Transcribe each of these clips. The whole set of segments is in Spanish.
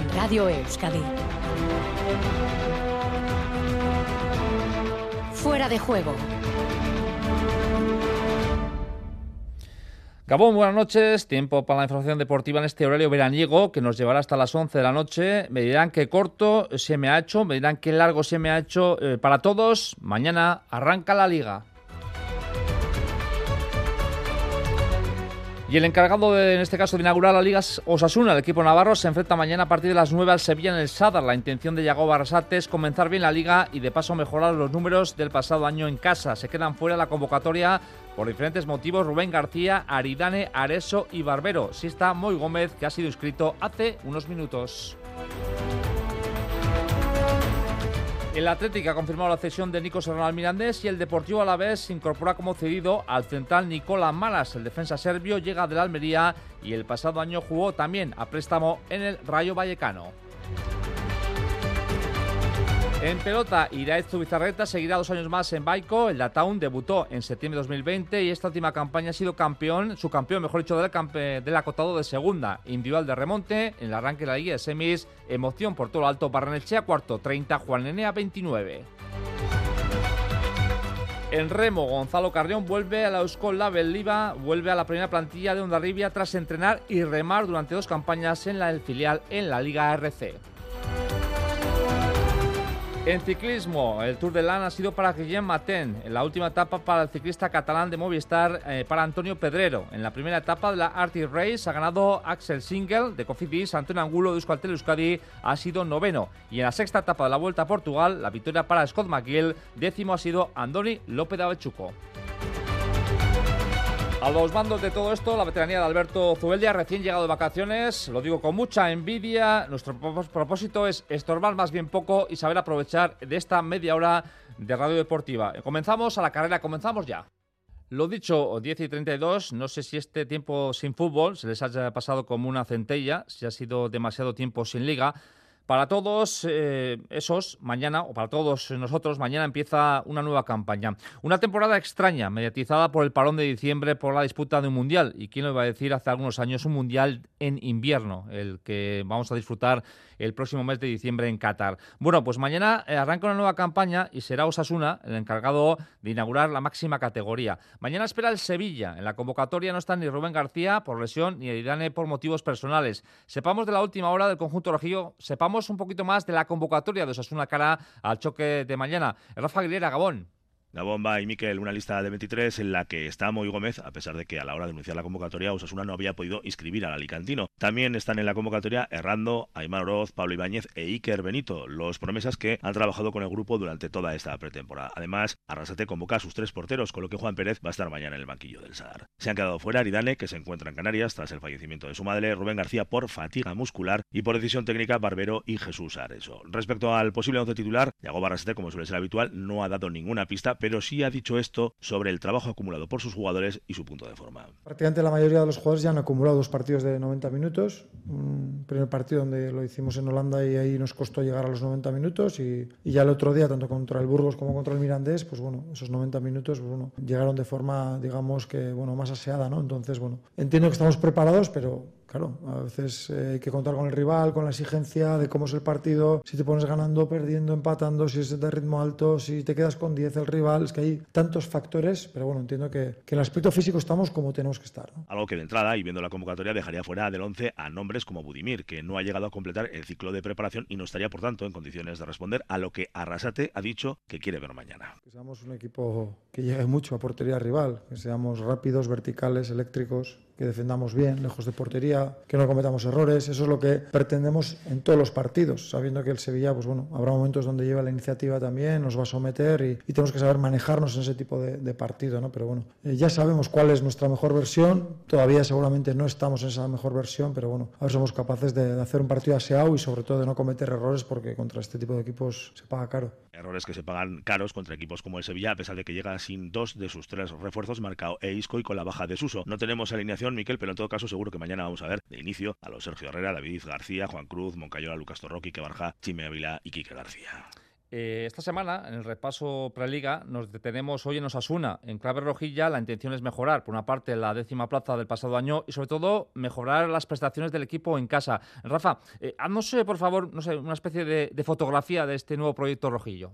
en Radio Euskadi. Fuera de juego. Gabón, buenas noches. Tiempo para la información deportiva en este horario veraniego que nos llevará hasta las 11 de la noche. Me dirán qué corto se me ha hecho, me dirán qué largo se me ha hecho. Eh, para todos, mañana arranca la liga. Y el encargado de, en este caso de inaugurar la Liga Osasuna, el equipo navarro, se enfrenta mañana a partir de las 9 al Sevilla en el Sadar. La intención de Yago Barrasate es comenzar bien la liga y de paso mejorar los números del pasado año en casa. Se quedan fuera la convocatoria por diferentes motivos Rubén García, Aridane, Areso y Barbero. Sí está Moy Gómez, que ha sido inscrito hace unos minutos. El Atlético ha confirmado la cesión de Nico Serrano Mirandés y el Deportivo Alavés se incorpora como cedido al central Nicola Malas. El defensa serbio llega de la Almería y el pasado año jugó también a préstamo en el Rayo Vallecano. En pelota, Iraez Zubizarreta seguirá dos años más en Baico. El Dataun debutó en septiembre de 2020 y esta última campaña ha sido campeón, su campeón, mejor dicho, del, del acotado de segunda. Individual de remonte, en el arranque de la Liga de Semis, emoción por todo lo alto, Barrenechea cuarto, 30, Juan Nenea 29. En remo, Gonzalo Carrión vuelve a la Euskol Label vuelve a la primera plantilla de Ondarribia tras entrenar y remar durante dos campañas en la filial en la Liga RC. En ciclismo, el Tour de Lan ha sido para Guillem Maten, en la última etapa para el ciclista catalán de Movistar, eh, para Antonio Pedrero. En la primera etapa de la Arctic Race ha ganado Axel Single de Cofidis, Antonio Angulo de Euskaltel Euskadi ha sido noveno. Y en la sexta etapa de la Vuelta a Portugal, la victoria para Scott McGill, décimo ha sido Andoni López de Avechuco. A los mandos de todo esto, la veteranía de Alberto Zubeldia, recién llegado de vacaciones, lo digo con mucha envidia. Nuestro propósito es estorbar más bien poco y saber aprovechar de esta media hora de radio deportiva. Comenzamos a la carrera, comenzamos ya. Lo dicho, 10 y 32, no sé si este tiempo sin fútbol se les haya pasado como una centella, si ha sido demasiado tiempo sin liga. Para todos eh, esos, mañana, o para todos nosotros, mañana empieza una nueva campaña. Una temporada extraña, mediatizada por el parón de diciembre por la disputa de un mundial. Y quién lo iba a decir hace algunos años, un mundial en invierno, el que vamos a disfrutar el próximo mes de diciembre en Qatar. Bueno, pues mañana eh, arranca una nueva campaña y será Osasuna el encargado de inaugurar la máxima categoría. Mañana espera el Sevilla. En la convocatoria no están ni Rubén García por lesión ni Eridane por motivos personales. Sepamos de la última hora del conjunto rojillo, sepamos un poquito más de la convocatoria de Osasuna cara al choque de mañana. Rafa Aguilera, Gabón. La bomba y Miquel, una lista de 23 en la que está Moy Gómez, a pesar de que a la hora de anunciar la convocatoria Osasuna no había podido inscribir al Alicantino. También están en la convocatoria Errando, Aymar Oroz, Pablo Ibáñez e Iker Benito, los promesas que han trabajado con el grupo durante toda esta pretemporada. Además, Arrasate convoca a sus tres porteros, con lo que Juan Pérez va a estar mañana en el banquillo del Sadar. Se han quedado fuera Aridane, que se encuentra en Canarias tras el fallecimiento de su madre, Rubén García por fatiga muscular y por decisión técnica Barbero y Jesús Areso. Respecto al posible once titular, Yago Arrasate, como suele ser habitual, no ha dado ninguna pista, pero sí ha dicho esto sobre el trabajo acumulado por sus jugadores y su punto de forma. Prácticamente la mayoría de los jugadores ya han acumulado dos partidos de 90 minutos. Un primer partido donde lo hicimos en Holanda y ahí nos costó llegar a los 90 minutos y, ya el otro día, tanto contra el Burgos como contra el Mirandés, pues bueno, esos 90 minutos pues bueno, llegaron de forma, digamos que, bueno, más aseada, ¿no? Entonces, bueno, entiendo que estamos preparados, pero Claro, a veces eh, hay que contar con el rival, con la exigencia de cómo es el partido, si te pones ganando, perdiendo, empatando, si es de ritmo alto, si te quedas con 10 el rival, es que hay tantos factores, pero bueno, entiendo que, en el aspecto físico estamos como tenemos que estar. Algo que de entrada, y viendo la convocatoria, dejaría fuera del 11 a nombres como Budimir, que no ha llegado a completar el ciclo de preparación y no estaría, por tanto, en condiciones de responder a lo que Arrasate ha dicho que quiere ver mañana. Que seamos un equipo que llegue mucho a portería rival, que seamos rápidos, verticales, eléctricos, que defendamos bien, lejos de portería, que no cometamos errores. Eso es lo que pretendemos en todos los partidos, sabiendo que el Sevilla, pues bueno, habrá momentos donde lleva la iniciativa también, nos va a someter y, tenemos que saber manejarnos en ese tipo de, partido, ¿no? Pero bueno, eh, ya sabemos cuál es nuestra mejor versión. Todavía seguramente no estamos en esa mejor versión, pero bueno, a ver somos capaces de, de hacer un partido aseado y sobre todo de no cometer errores porque contra este tipo de equipos se paga caro. Errores que se pagan caros contra equipos como el Sevilla, a pesar de que llega sin dos de sus tres refuerzos, marcado e Isco y con la baja de Suso. No tenemos alineación, Miquel, pero en todo caso seguro que mañana vamos a ver de inicio a los Sergio Herrera, David García, Juan Cruz, Moncayola, Lucas Torroqui, Que Barja, Chime y Quique García. Eh, esta semana, en el repaso preliga, nos detenemos hoy en Osasuna. En clave rojilla, la intención es mejorar, por una parte, la décima plaza del pasado año y, sobre todo, mejorar las prestaciones del equipo en casa. Rafa, eh, haznos, por favor, no sé, una especie de fotografía de este nuevo proyecto rojillo.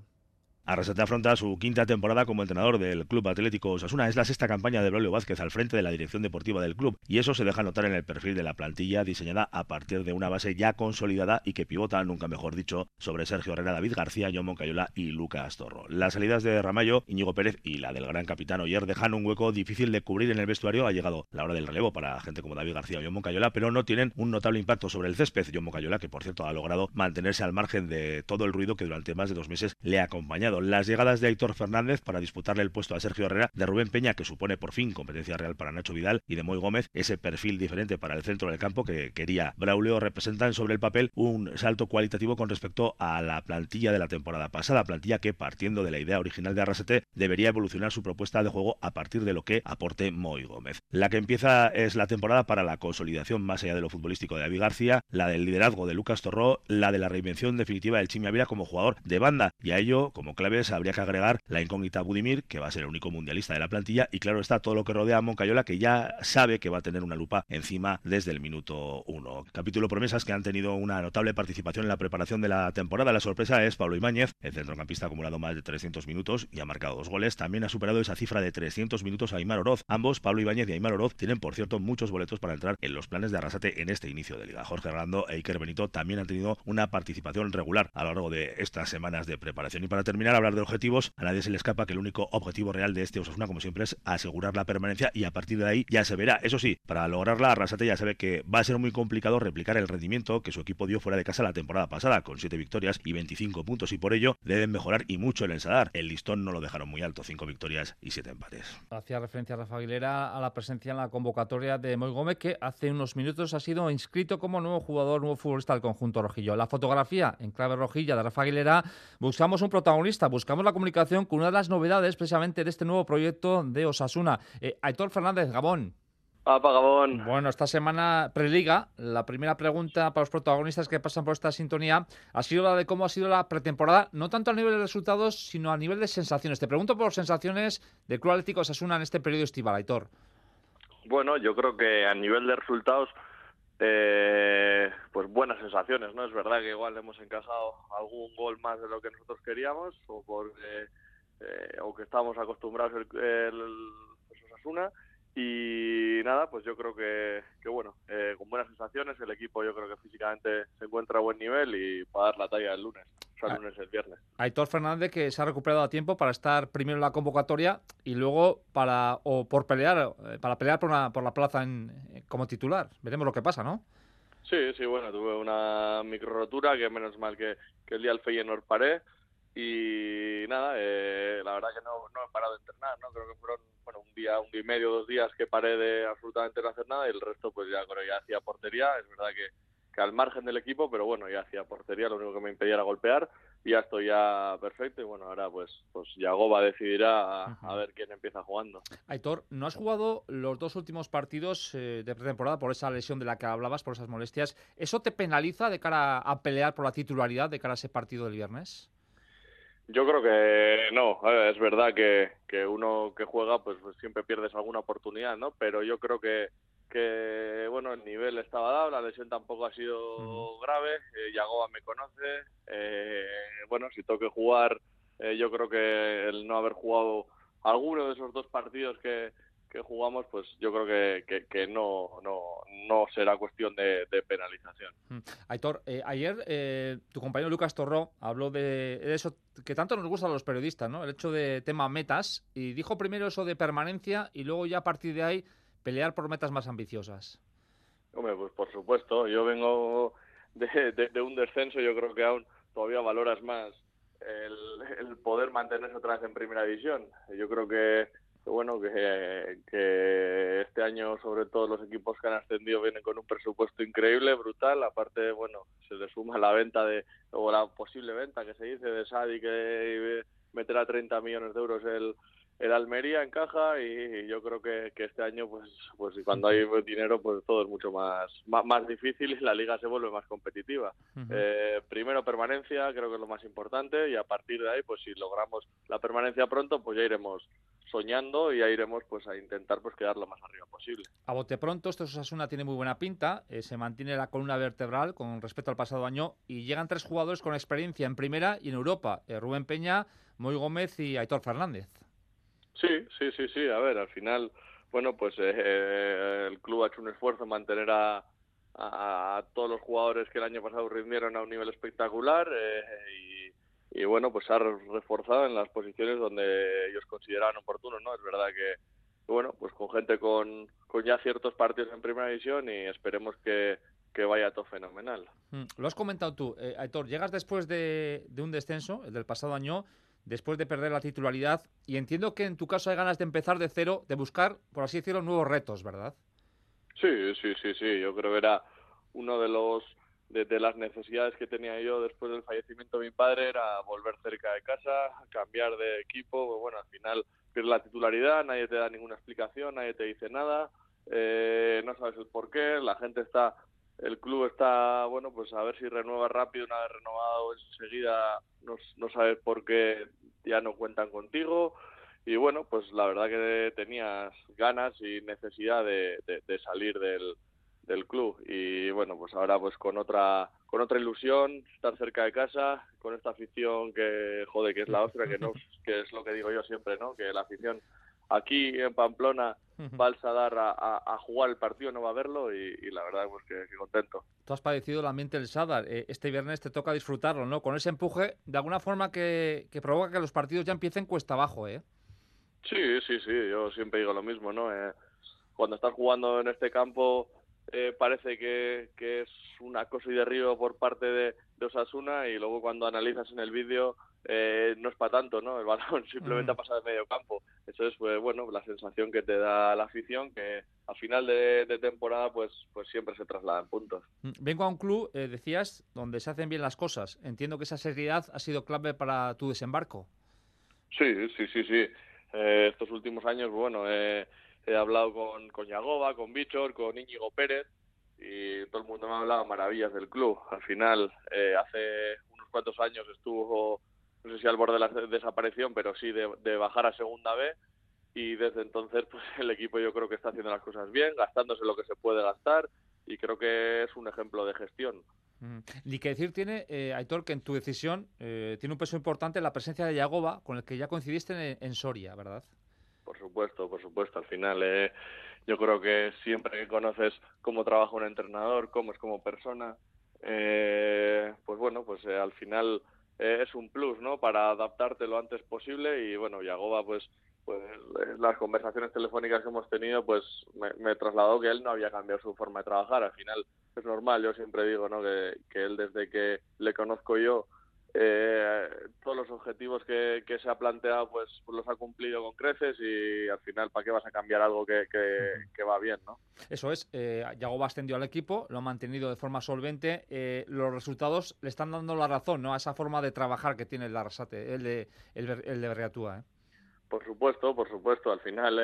Arrasate afronta su quinta temporada como entrenador del Club Atlético Osasuna. Es la sexta campaña de Braulio Vázquez al frente de la dirección deportiva del club y eso se deja notar en el perfil de la plantilla diseñada a partir de una base ya consolidada y que pivota, nunca mejor dicho, sobre Sergio Herrera, David García, John Moncayola y Lucas Torro. Las salidas de Ramallo, Íñigo Pérez y la del gran capitán Oyer dejan un hueco difícil de cubrir en el vestuario. Ha llegado la hora del relevo para gente como David García o John Moncayola, pero no tienen un notable impacto sobre el césped. John Moncayola, que por cierto ha logrado mantenerse al margen de todo el ruido que durante más de dos meses le ha acompañado. Las llegadas de Héctor Fernández para disputarle el puesto a Sergio Herrera, de Rubén Peña, que supone por fin competencia real para Nacho Vidal, y de Moy Gómez, ese perfil diferente para el centro del campo que quería Braulio, representan sobre el papel un salto cualitativo con respecto a la plantilla de la temporada pasada, plantilla que, partiendo de la idea original de Arrasete, debería evolucionar su propuesta de juego a partir de lo que aporte Moy Gómez. La que empieza es la temporada para la consolidación más allá de lo futbolístico de David García, la del liderazgo de Lucas Torró, la de la reinvención definitiva del Chimi Avila como jugador de banda, y a ello, como claves, habría que agregar la incógnita Budimir, que va a ser el único mundialista de la plantilla, y claro está todo lo que rodea a Moncayola, que ya sabe que va a tener una lupa encima desde el minuto uno. Capítulo promesas que han tenido una notable participación en la preparación de la temporada. La sorpresa es Pablo Ibáñez, el centrocampista acumulado más de 300 minutos y ha marcado dos goles. También ha superado esa cifra de 300 minutos a Aymar Oroz. Ambos, Pablo Ibáñez y Aymar Oroz, tienen por cierto muchos boletos para entrar en los planes de Arrasate en este inicio de liga. Jorge Hernando e Iker Benito también han tenido una participación regular a lo largo de estas semanas de preparación. Y para terminar, hablar de objetivos, a nadie se le escapa que el único objetivo real de este Osasuna, como siempre, es asegurar la permanencia y a partir de ahí ya se verá. Eso sí, para lograrla, Arrasate ya sabe que va a ser muy complicado replicar el rendimiento que su equipo dio fuera de casa la temporada pasada, con 7 victorias y 25 puntos, y por ello deben mejorar y mucho el ensadar. El listón no lo dejaron muy alto, 5 victorias y 7 empates. Hacía referencia Rafa Aguilera a la presencia en la convocatoria de Moy Gómez, que hace unos minutos ha sido inscrito como nuevo jugador, nuevo futbolista del conjunto rojillo. La fotografía en clave rojilla de Rafa Aguilera, buscamos un protagonista, buscamos la comunicación con una de las novedades precisamente de este nuevo proyecto de Osasuna. Eh, Aitor Fernández, Gabón. Papa Gabón. Bueno, esta semana preliga, la primera pregunta para los protagonistas que pasan por esta sintonía ha sido la de cómo ha sido la pretemporada, no tanto a nivel de resultados, sino a nivel de sensaciones. Te pregunto por sensaciones de Club Atlético Osasuna en este periodo estival, Aitor. Bueno, yo creo que a nivel de resultados, eh, pues buenas sensaciones, ¿no? Es verdad que igual hemos encajado algún gol más de lo que nosotros queríamos, o porque eh, o estábamos acostumbrados el, el, Osasuna y nada, pues yo creo que, que bueno, eh, con buenas sensaciones, el equipo yo creo que físicamente se encuentra a buen nivel y para dar la talla el lunes, o sea, el ah. lunes el viernes. Aitor Fernández que se ha recuperado a tiempo para estar primero en la convocatoria y luego para o por pelear eh, para pelear por, una, por la plaza en, como titular. Veremos lo que pasa, ¿no? Sí, sí, bueno, tuve una micro rotura que menos mal que, que el día del Feyenoord paré y nada, eh, la verdad que no, no he parado de entrenar, ¿no? Creo que fueron bueno, un día, un día y medio, dos días que paré de absolutamente no hacer nada y el resto pues ya creo ya hacía portería, es verdad que, que al margen del equipo, pero bueno, ya hacía portería, lo único que me impedía era golpear y ya estoy ya perfecto y bueno, ahora pues pues Yagoba decidirá a, ver quién empieza jugando. Aitor, no has jugado los dos últimos partidos eh, de pretemporada por esa lesión de la que hablabas, por esas molestias. ¿Eso te penaliza de cara a pelear por la titularidad de cara a ese partido del viernes? Yo creo que no, es verdad que, que uno que juega pues, pues, siempre pierdes alguna oportunidad, ¿no? Pero yo creo que, que bueno, el nivel estaba dado, la lesión tampoco ha sido grave, eh, Yagoba me conoce, eh, bueno, si tengo que jugar, eh, yo creo que el no haber jugado alguno de esos dos partidos que, que jugamos, pues yo creo que, que, no, no, no será cuestión de, penalización. Mm. Aitor, eh, ayer eh, tu compañero Lucas Torró habló de, eso que tanto nos gusta a los periodistas, ¿no? El hecho de tema metas, y dijo primero eso de permanencia y luego ya a partir de ahí pelear por metas más ambiciosas. Hombre, pues por supuesto, yo vengo de, de, un descenso, yo creo que aún todavía valoras más el, el poder mantenerse otra vez en primera división. Yo creo que bueno, que, que este año sobre todo los equipos que han ascendido vienen con un presupuesto increíble, brutal, aparte, bueno, se le suma la venta de, o la posible venta que se dice de Sadi que meterá 30 millones de euros el, el Almería encaja y, yo creo que, este año pues pues cuando hay dinero pues todo es mucho más más, difícil y la liga se vuelve más competitiva eh, primero permanencia creo que es lo más importante y a partir de ahí pues si logramos la permanencia pronto pues ya iremos soñando y ya iremos pues a intentar pues quedar lo más arriba posible. A bote pronto, esto Osasuna tiene muy buena pinta, eh, se mantiene la columna vertebral con respecto al pasado año y llegan tres jugadores con experiencia en primera y en Europa, eh, Rubén Peña, Moy Gómez y Aitor Fernández. Sí, sí, sí, sí, a ver, al final, bueno, pues eh, el club ha hecho un esfuerzo en mantener a, a, todos los jugadores que el año pasado rindieron a un nivel espectacular y y bueno, pues se ha reforzado en las posiciones donde ellos consideraban oportuno, ¿no? Es verdad que, bueno, pues con gente con, con ya ciertos partidos en primera división y esperemos que, vaya todo fenomenal. Mm, lo has comentado tú, eh, Aitor, llegas después de, de, un descenso, el del pasado año, después de perder la titularidad, y entiendo que en tu caso hay ganas de empezar de cero, de buscar, por así decirlo, nuevos retos, ¿verdad? Sí, sí, sí, sí, yo creo que era uno de los de, las necesidades que tenía yo después del fallecimiento de mi padre era volver cerca de casa, cambiar de equipo, pues bueno, al final pierdes la titularidad, nadie te da ninguna explicación, nadie te dice nada, eh, no sabes el por qué, la gente está, el club está, bueno, pues a ver si renueva rápido, una vez renovado enseguida no, no sabes por qué ya no cuentan contigo. Y bueno, pues la verdad que tenías ganas y necesidad de salir del, del club. Y bueno pues ahora pues con otra con otra ilusión estar cerca de casa con esta afición que jode que es la otra que no que es lo que digo yo siempre no que la afición aquí en Pamplona va al Sadar a, jugar el partido no va a verlo y, la verdad pues que, contento tú has padecido el ambiente del Sadar eh, este viernes te toca disfrutarlo no con ese empuje de alguna forma que, que provoca que los partidos ya empiecen cuesta abajo eh sí sí sí yo siempre digo lo mismo no eh, cuando estás jugando en este campo eh, parece que, es una cosa y derribo por parte de, Osasuna y luego cuando analizas en el vídeo eh, no es para tanto, ¿no? El balón simplemente mm. ha pasado de medio campo. Eso es, pues, bueno, la sensación que te da la afición que a final de, temporada pues, pues siempre se traslada en puntos. Mm, vengo a un club, eh, decías, donde se hacen bien las cosas. Entiendo que esa seriedad ha sido clave para tu desembarco. Sí, sí, sí, sí. estos últimos años, bueno, eh, he hablado con, con Yagoba, con Bichor, con Íñigo Pérez y todo el mundo me ha hablado maravillas del club. Al final, eh, hace unos cuantos años estuvo, no sé si al borde de la desaparición, pero sí de, bajar a segunda B y desde entonces pues el equipo yo creo que está haciendo las cosas bien, gastándose lo que se puede gastar y creo que es un ejemplo de gestión. Y que decir tiene, eh, Aitor, que en tu decisión eh, tiene un peso importante la presencia de Yagoba, con el que ya coincidiste en Soria, ¿verdad? Por supuesto, por supuesto. Al final, eh, yo creo que siempre que conoces cómo trabaja un entrenador, cómo es como persona, eh, pues bueno, pues eh, al final es un plus, ¿no? Para adaptarte lo antes posible y bueno, Yagoba, pues, pues las conversaciones telefónicas que hemos tenido, pues me, me, trasladó que él no había cambiado su forma de trabajar. Al final es normal, yo siempre digo, ¿no? Que, que él desde que le conozco yo eh, todos los objetivos que, se ha planteado pues, los ha cumplido con creces y al final para qué vas a cambiar algo que, va bien ¿no? eso es eh, Yago ascendió al equipo lo ha mantenido de forma solvente eh, los resultados le están dando la razón ¿no? a esa forma de trabajar que tiene el Arrasate el de, el, de Berriatúa ¿eh? por supuesto por supuesto al final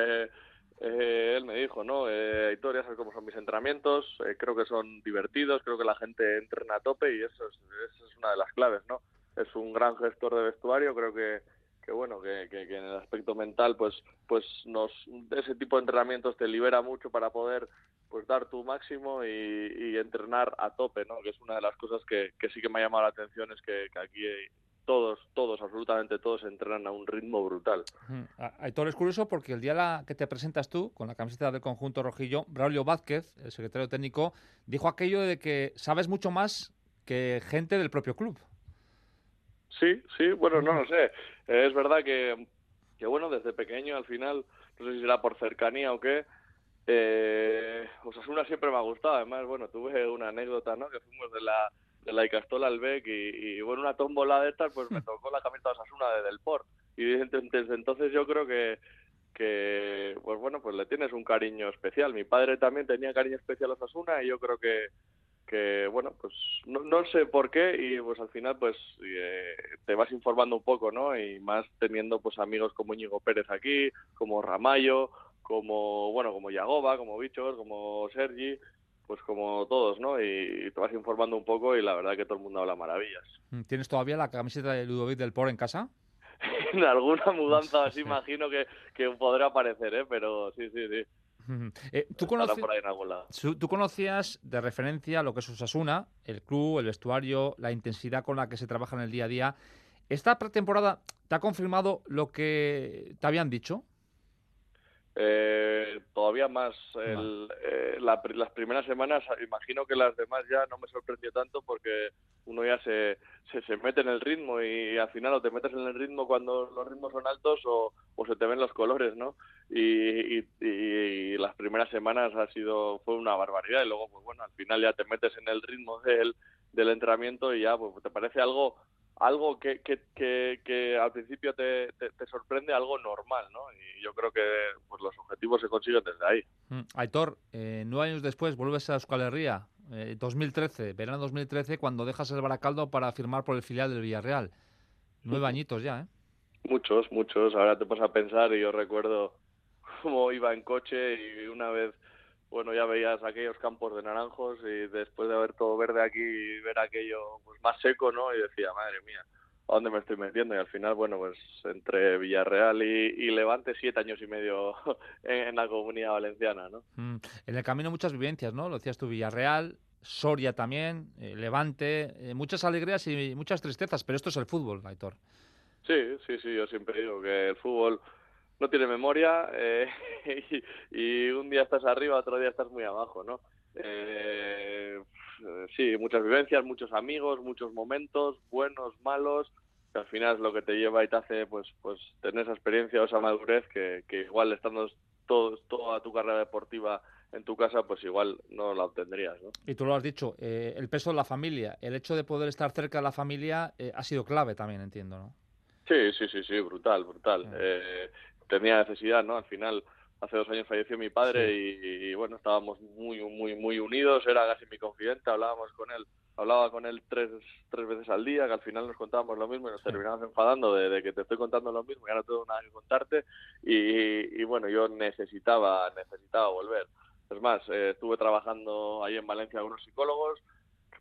eh, él me dijo, ¿no? Eh, ya sabes cómo son mis entrenamientos, creo que son divertidos, creo que la gente entrena a tope y eso es, eso es una de las claves, ¿no? Es un gran gestor de vestuario, creo que, que bueno, que, en el aspecto mental, pues, pues nos, ese tipo de entrenamientos te libera mucho para poder pues dar tu máximo y, entrenar a tope, ¿no? Que es una de las cosas que, sí que me ha llamado la atención, es que, aquí todos, todos, absolutamente todos entrenan a un ritmo brutal. Aitor es curioso porque el día la que te presentas tú, con la camiseta del conjunto rojillo, Braulio Vázquez, el secretario técnico, dijo aquello de que sabes mucho más que gente del propio club. Sí, sí, bueno, no lo sé. es verdad que, que, bueno, desde pequeño al final, no sé si será por cercanía o qué, eh, Osasuna siempre me ha gustado. Además, bueno, tuve una anécdota, ¿no? Que fuimos de la, de la Icastola al Bec y, bueno, una tómbola de estas, pues me tocó la camiseta de Osasuna de Del Port. Y desde entonces yo creo que, que, pues bueno, pues le tienes un cariño especial. Mi padre también tenía cariño especial a Osasuna y yo creo que, que bueno, pues no, no, sé por qué y pues al final pues eh, te vas informando un poco, ¿no? Y más teniendo pues amigos como Íñigo Pérez aquí, como Ramallo, como bueno, como Yagoba, como Bichos, como Sergi, pues como todos, ¿no? Y, te vas informando un poco y la verdad que todo el mundo habla maravillas. Mm, ¿Tienes todavía la camiseta de Ludovic del Por en casa? en alguna mudanza así imagino que, que podrá aparecer, ¿eh? Pero sí, sí, sí. Eh, ¿tú, ¿tú, conocías de referencia lo que es Osasuna, el club, el vestuario, la intensidad con la que se trabaja en el día a día? ¿Esta pretemporada te ha confirmado lo que te habían dicho? Eh, todavía más. Eh, las primeras semanas, imagino que las demás ya no me sorprendió tanto porque uno ya se, se, mete en el ritmo y, al final o te metes en el ritmo cuando los ritmos son altos o, se te ven los colores, ¿no? Y, y, las primeras semanas ha sido fue una barbaridad y luego pues bueno al final ya te metes en el ritmo del, del entrenamiento y ya pues te parece algo algo que, que, que, al principio te, te, sorprende, algo normal, ¿no? Y yo creo que pues, los objetivos se consiguen desde ahí. Mm, Aitor, eh, nueve años después vuelves a Euskal Herria, eh, 2013, verano 2013, cuando dejas el Baracaldo para firmar por el filial del Villarreal. Nueve añitos ya, ¿eh? Muchos, muchos. Ahora te pones a pensar y yo recuerdo cómo iba en coche y una vez bueno, ya veías aquellos campos de naranjos y después de ver todo verde aquí y ver aquello pues más seco, ¿no? Y decía, madre mía, ¿a dónde me estoy metiendo? Y al final, bueno, pues entre Villarreal y, Levante, siete años y medio en, la comunidad valenciana, ¿no? Mm, en el camino muchas vivencias, ¿no? Lo decías tú, Villarreal, Soria también, eh, Levante, eh, muchas alegrías y muchas tristezas, pero esto es el fútbol, Aitor. Sí, sí, sí, yo siempre digo que el fútbol no tiene memoria eh, y, un día estás arriba, otro día estás muy abajo, ¿no? Eh, sí, muchas vivencias, muchos amigos, muchos momentos, buenos, malos, que al final es lo que te lleva y te hace pues pues tener esa experiencia o esa madurez que, igual estando todo, toda tu carrera deportiva en tu casa, pues igual no la obtendrías. ¿no? Y tú lo has dicho, eh, el peso de la familia, el hecho de poder estar cerca de la familia ha sido clave también, entiendo, ¿no? Sí, sí, sí, sí, brutal, brutal. Eh, tenía necesidad, ¿no? Al final, hace dos años falleció mi padre y, bueno, estábamos muy, muy, muy unidos, era casi mi confidente, hablábamos con él, hablaba con él tres, tres veces al día, que al final nos contábamos lo mismo y nos terminamos enfadando de, que te estoy contando lo mismo y ahora no tengo nada que contarte y, y bueno, yo necesitaba, necesitaba volver. Es más, eh, estuve trabajando ahí en Valencia con unos psicólogos,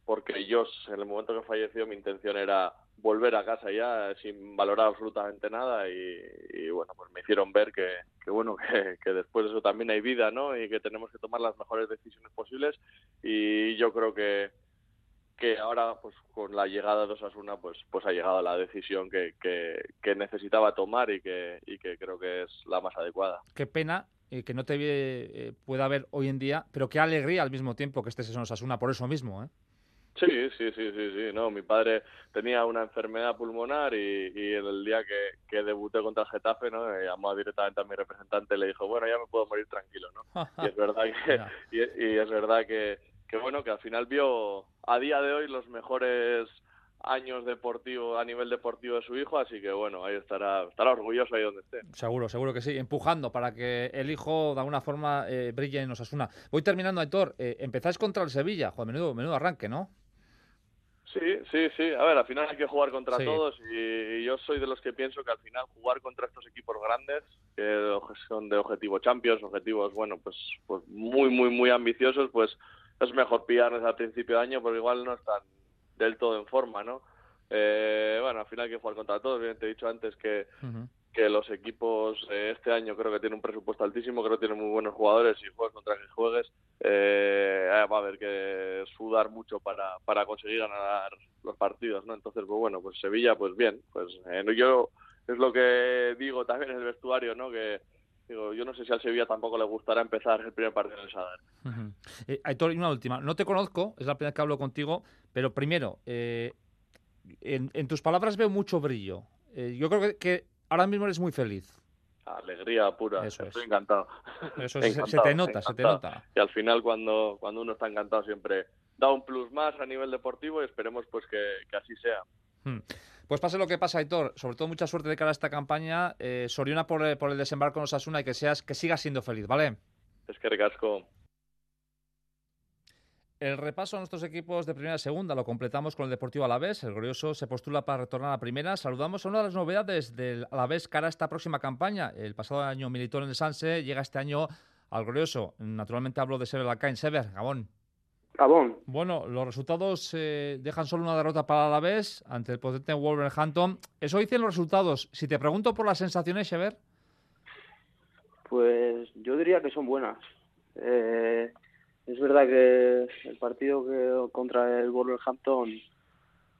porque yo en el momento que falleció mi intención era volver a casa ya sin valorar absolutamente nada y, bueno pues me hicieron ver que, bueno que, después de eso también hay vida no y que tenemos que tomar las mejores decisiones posibles. Y yo creo que que ahora pues con la llegada de Osasuna pues pues ha llegado la decisión que, que, necesitaba tomar y que y que creo que es la más adecuada. Qué pena eh, que no te eh, pueda ver hoy en día pero qué alegría al mismo tiempo que estés en Osasuna por eso mismo ¿eh? Sí, sí, sí, sí, sí, no, mi padre tenía una enfermedad pulmonar y, y el día que, que, debuté contra el Getafe, ¿no? llamó directamente a mi representante y le dijo, bueno, ya me puedo morir tranquilo, ¿no? y es verdad que, y, es verdad que, que, bueno, que al final vio a día de hoy los mejores años deportivos a nivel deportivo de su hijo, así que bueno, ahí estará, estará orgulloso ahí donde esté. Seguro, seguro que sí, empujando para que el hijo de alguna forma eh, brille en Osasuna. Voy terminando, Aitor, eh, empezáis contra el Sevilla, menudo, menudo arranque, ¿no? Sí, sí, sí. A ver, al final hay que jugar contra todos y, yo soy de los que pienso que al final jugar contra estos equipos grandes, que son de objetivo Champions, objetivos, bueno, pues, pues muy, muy, muy ambiciosos, pues es mejor pillarles al principio de año porque igual no están del todo en forma, ¿no? Eh, bueno, al final hay que jugar contra todos. Bien, te he dicho antes que, que los equipos eh, este año creo que tienen un presupuesto altísimo, creo que tienen muy buenos jugadores y juegas contra que juegues eh, va a haber que sudar mucho para, para conseguir ganar los partidos, ¿no? Entonces, pues bueno, pues Sevilla, pues bien, pues eh, yo es lo que digo también en el vestuario, ¿no? Que digo, yo no sé si al Sevilla tampoco le gustará empezar el primer partido en el Sadar. Uh Aitor, y una última, no te conozco, es la primera que hablo contigo, pero primero, en, en, tus palabras veo mucho brillo. yo creo que, que ahora mismo eres muy feliz. Alegría pura, Eso estoy encantado. Eso se te nota, se te nota. Y al final cuando, cuando uno está encantado siempre da un plus más a nivel deportivo y esperemos pues que, así sea. Hmm. Pues pase lo que pasa, Aitor, sobre todo mucha suerte de cara a esta campaña. Eh, Soriona por, por, el desembarco en Osasuna y que seas que sigas siendo feliz, ¿vale? Es que recasco. El repaso a nuestros equipos de primera y segunda lo completamos con el Deportivo Alavés. El Glorioso se postula para retornar a primera. Saludamos a una de las novedades del Alavés cara a esta próxima campaña. El pasado año militó en el Sanse, llega este año al Glorioso. Naturalmente hablo de Sever Lacain. Sever, Gabón. Gabón. Bueno, los resultados eh, dejan solo una derrota para el Alavés ante el potente Wolverhampton. Eso dicen los resultados. Si te pregunto por las sensaciones, Sever. Pues yo diría que son buenas. Eh, es verdad que el partido que contra el Wolverhampton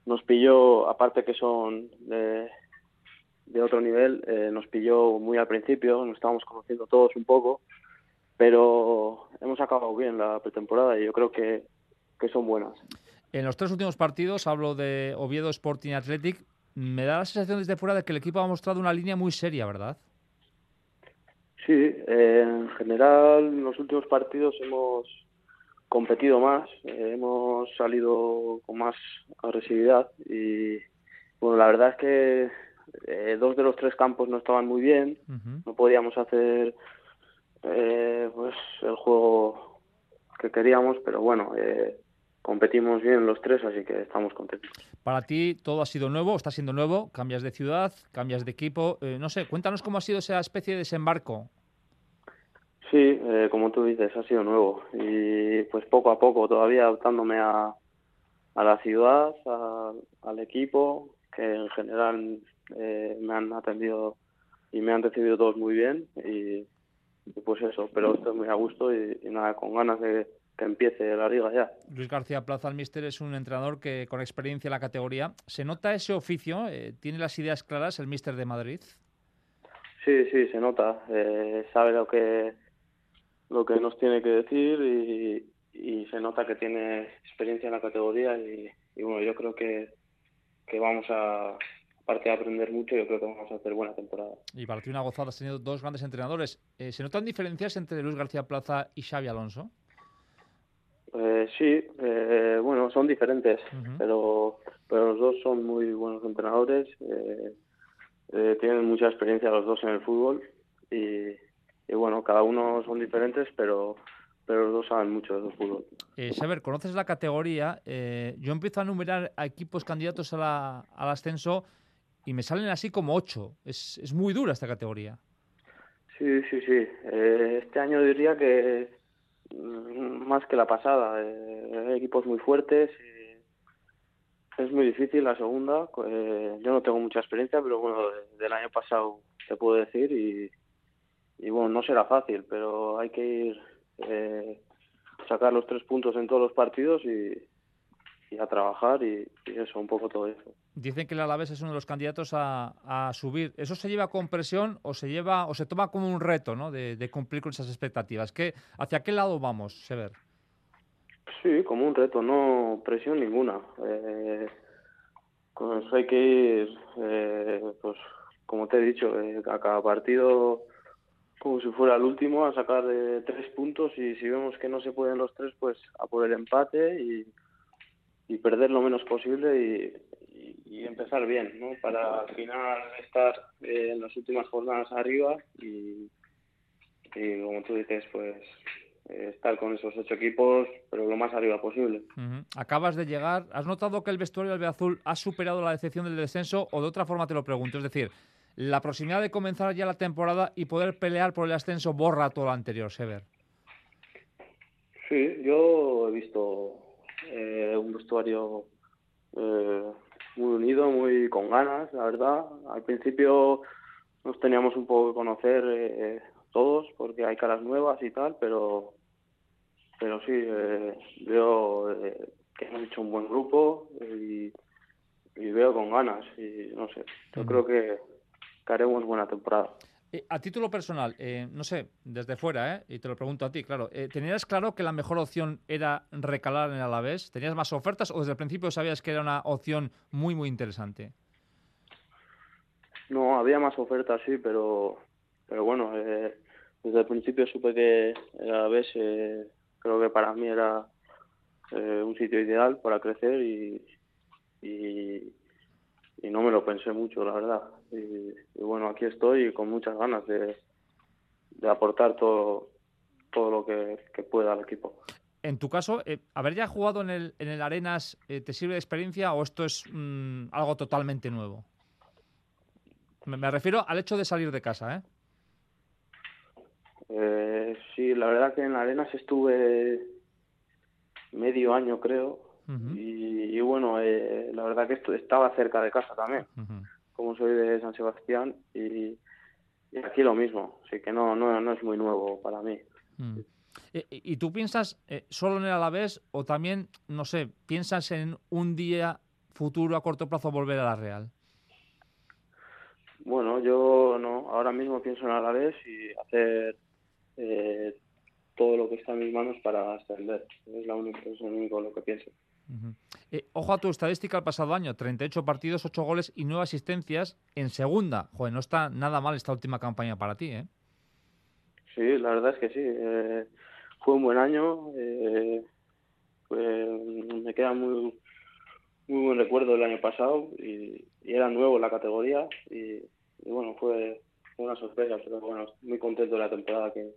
nos pilló, aparte que son de, otro nivel, eh, nos pilló muy al principio, nos estábamos conociendo todos un poco, pero hemos acabado bien la pretemporada y yo creo que, que son buenas. En los tres últimos partidos, hablo de Oviedo Sporting Athletic, me da la sensación desde fuera de que el equipo ha mostrado una línea muy seria, ¿verdad? Sí, eh, en general en los últimos partidos hemos competido más, eh, hemos salido con más agresividad y bueno, la verdad es que eh, dos de los tres campos no estaban muy bien, no podíamos hacer eh, pues el juego que queríamos, pero bueno, competimos bien los tres, así que estamos contentos. Para ti todo ha sido nuevo, está siendo nuevo, cambias de ciudad, cambias de equipo, no sé, cuéntanos cómo ha sido esa especie de desembarco Sí, eh, como tú dices, ha sido nuevo y pues poco a poco todavía adaptándome a, a la ciudad, al equipo, que en general eh, me han atendido y me han recibido todos muy bien y, pues eso, pero estoy muy a gusto y, nada, con ganas de que empiece la liga ya. Luis García Plaza, el míster, es un entrenador que con experiencia en la categoría, ¿se nota ese oficio? Eh, ¿Tiene las ideas claras el míster de Madrid? Sí, sí, se nota. sabe lo que lo que nos tiene que decir y, se nota que tiene experiencia en la categoría y, bueno, yo creo que, que vamos a, aparte de aprender mucho, yo creo que vamos a hacer buena temporada. Y para ti una gozada, has tenido dos grandes entrenadores. Eh, ¿Se notan diferencias entre Luis García Plaza y Xavi Alonso? Eh, sí, eh, bueno, son diferentes, pero, pero los dos son muy buenos entrenadores, tienen mucha experiencia los dos en el fútbol y, y bueno, cada uno son diferentes, pero, pero los dos saben mucho de fútbol. Eh, Saber, conoces la categoría. Eh, yo empiezo a enumerar a equipos candidatos a la, al ascenso y me salen así como ocho. Es, es muy dura esta categoría. Sí, sí, sí. Eh, este año diría que mm, más que la pasada. Eh, hay equipos muy fuertes. Y es muy difícil la segunda. Eh, yo no tengo mucha experiencia, pero bueno, del año pasado te puedo decir y y bueno, no será fácil, pero hay que ir eh, sacar los tres puntos en todos los partidos y, a trabajar y, eso, un poco todo eso. Dicen que el Alavés es uno de los candidatos a, subir. ¿Eso se lleva con presión o se lleva o se toma como un reto ¿no? de, cumplir con esas expectativas? ¿Qué, ¿Hacia qué lado vamos, Sever? Sí, como un reto, no presión ninguna. Eh, con eso hay que ir, eh, pues como te he dicho, eh, a cada partido como si fuera el último, a sacar de tres puntos y si vemos que no se pueden los tres, pues a por el empate y, perder lo menos posible y, empezar bien, ¿no? Para al final estar eh, en las últimas jornadas arriba y, como tú dices, pues eh, estar con esos ocho equipos, pero lo más arriba posible. Acabas de llegar, ¿has notado que el vestuario del Azul ha superado la decepción del descenso o de otra forma te lo pregunto? Es decir, la proximidad de comenzar ya la temporada y poder pelear por el ascenso borra todo lo anterior, Sever. Sí, yo he visto eh, un vestuario eh, muy unido, muy con ganas, la verdad. Al principio nos teníamos un poco que conocer eh, todos porque hay caras nuevas y tal, pero pero sí, veo que hemos hecho un buen grupo y, veo con ganas y no sé, yo creo que que haremos buena temporada. Eh, a título personal, eh, no sé, desde fuera, ¿eh? y te lo pregunto a ti, claro, eh, ¿tenías claro que la mejor opción era recalar en el Alavés? ¿Tenías más ofertas o desde el principio sabías que era una opción muy, muy interesante? No, había más ofertas, sí, pero, pero bueno, desde el principio supe que el Alavés creo que para mí era un sitio ideal para crecer y, y, y no me lo pensé mucho, la verdad. Y, bueno, aquí estoy con muchas ganas de, de aportar todo, todo lo que, pueda al equipo. en tu caso, eh, ¿haber ya jugado en el, en el Arenas eh, te sirve de experiencia o esto es mm, algo totalmente nuevo? Me, me refiero al hecho de salir de casa, ¿eh? Eh, sí, la verdad que en Arenas estuve medio año, creo. Y, y bueno, eh, la verdad que esto, estaba cerca de casa también. Como soy de San Sebastián. Y, y aquí lo mismo, así que no, no, no es muy nuevo para mí. Mm. Eh, ¿Y tú piensas eh, solo en el Alavés o también, no sé, piensas en un día futuro a corto plazo volver a la Real? Bueno, yo no, ahora mismo pienso en Alavés y hacer eh, todo lo que está en mis manos para ascender. Es, la única, es lo único lo que pienso. Eh, ojo a tu estadística el pasado año, 38 partidos, 8 goles y 9 asistencias en segunda. Joder, no está nada mal esta última campaña para ti, ¿eh? Sí, la verdad es que sí. eh, fue un buen año. eh, fue- me queda muy, muy buen recuerdo del año pasado y, era nuevo en la categoría y bueno, fue una sorpresa, pero bueno, muy contento de la temporada que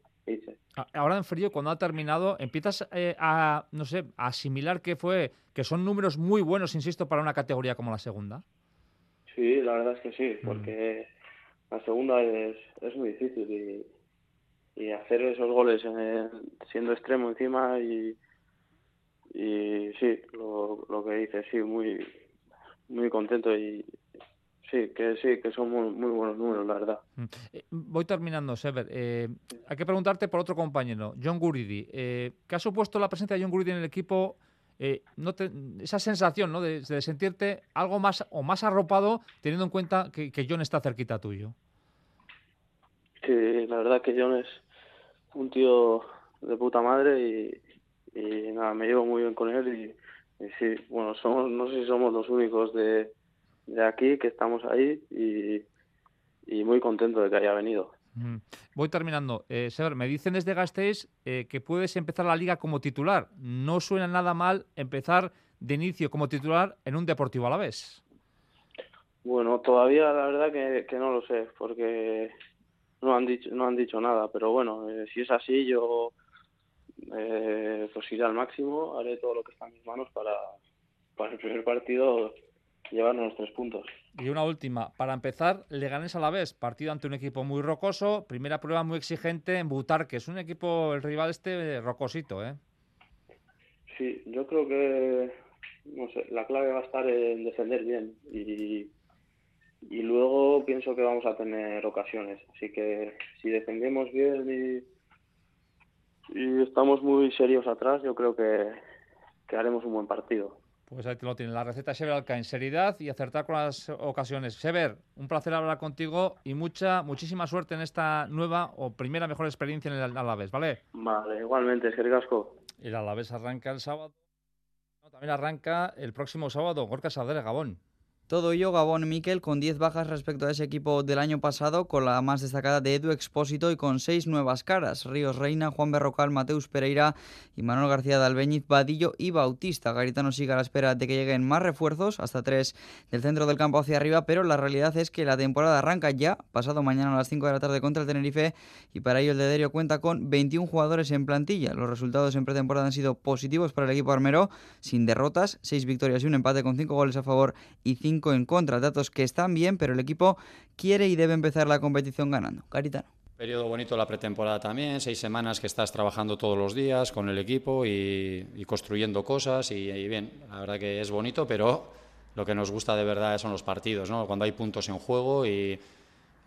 Ahora en frío, cuando ha terminado, empiezas eh, a, no sé, a asimilar que fue, que son números muy buenos, insisto, para una categoría como la segunda. Sí, la verdad es que sí, porque la segunda es, es muy difícil y, y hacer esos goles en el- siendo extremo encima y, y sí, lo, lo que dices, sí, muy, muy contento y sí, que sí, que son muy, muy buenos números, la verdad. Mm. Eh, voy terminando, Sever. Eh, hay que preguntarte por otro compañero, John Guridi. Eh, ¿Qué ha supuesto la presencia de John Guridi en el equipo? eh, no te- esa sensación ¿no? de, de sentirte algo más o más arropado teniendo en cuenta que, que John está cerquita tuyo. Sí, la verdad que John es un tío de puta madre y, y nada, me llevo muy bien con él y, y sí, bueno, somos, no sé si somos los únicos de, de aquí que estamos ahí y, y muy contento de que haya venido. Mm. Voy terminando. Eh, Sever, me dicen desde Gasteiz eh, que puedes empezar la liga como titular. No suena nada mal empezar de inicio como titular en un Deportivo a la vez. Bueno, todavía la verdad que, que no lo sé porque no han dicho no han dicho nada, pero bueno, eh, si es así yo eh, pues iré al máximo, haré todo lo que está en mis manos para, para el primer partido llevarnos los tres puntos. Y una última, para empezar, Leganés a la vez, partido ante un equipo muy rocoso, primera prueba muy exigente en Butarque, es un equipo, el rival este, rocosito, ¿eh? Sí, yo creo que no sé, la clave va a estar en defender bien y, y luego pienso que vamos a tener ocasiones. Así que si defendemos bien y, y estamos muy serios atrás, yo creo que, que haremos un buen partido. Pues ahí te lo tiene, la receta Sever Alca en seriedad y acertar con las ocasiones. Sever, un placer hablar contigo y mucha, muchísima suerte en esta nueva o primera mejor experiencia en el Alavés, ¿vale? Vale, igualmente, es que ricasco. El Alavés arranca el sábado. No, también arranca el próximo sábado, Gorka Sadere, Gabón. Todo ello Gabón Miquel con 10 bajas respecto a ese equipo del año pasado, con la más destacada de Edu Expósito y con 6 nuevas caras. Ríos Reina, Juan Berrocal, Mateus Pereira y Manuel García de Albeñiz, Vadillo y Bautista. Garitano sigue a la espera de que lleguen más refuerzos, hasta 3 del centro del campo hacia arriba, pero la realidad es que la temporada arranca ya, pasado mañana a las 5 de la tarde contra el Tenerife, y para ello el de Derio cuenta con 21 jugadores en plantilla. Los resultados en pretemporada han sido positivos para el equipo armero, sin derrotas, 6 victorias y un empate con 5 goles a favor y 5 en contra. Datos que están bien, pero el equipo quiere y debe empezar la competición ganando. Caritano. Periodo bonito la pretemporada también, seis semanas que estás trabajando todos los días con el equipo y, y construyendo cosas y, y bien, la verdad que es bonito, pero lo que nos gusta de verdad son los partidos, ¿no? cuando hay puntos en juego y,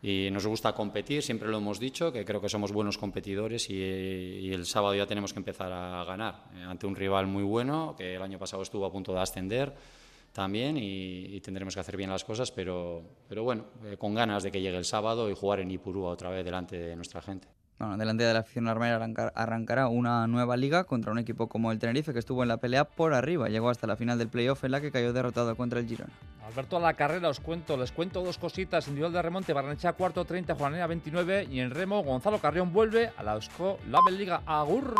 y nos gusta competir, siempre lo hemos dicho, que creo que somos buenos competidores y, y el sábado ya tenemos que empezar a ganar eh, ante un rival muy bueno que el año pasado estuvo a punto de ascender también y, y tendremos que hacer bien las cosas, pero, pero bueno, eh, con ganas de que llegue el sábado y jugar en Ipurúa otra vez delante de nuestra gente. Bueno, delante de la afición armera arrancar- arrancará una nueva liga contra un equipo como el Tenerife que estuvo en la pelea por arriba. Llegó hasta la final del playoff en la que cayó derrotado contra el Girona. Alberto a la carrera os cuento, les cuento dos cositas. Individual de remonte, Barranechea cuarto, 30, Juanera 29 y en remo Gonzalo Carrión vuelve a la Eusko Label Liga. Agur.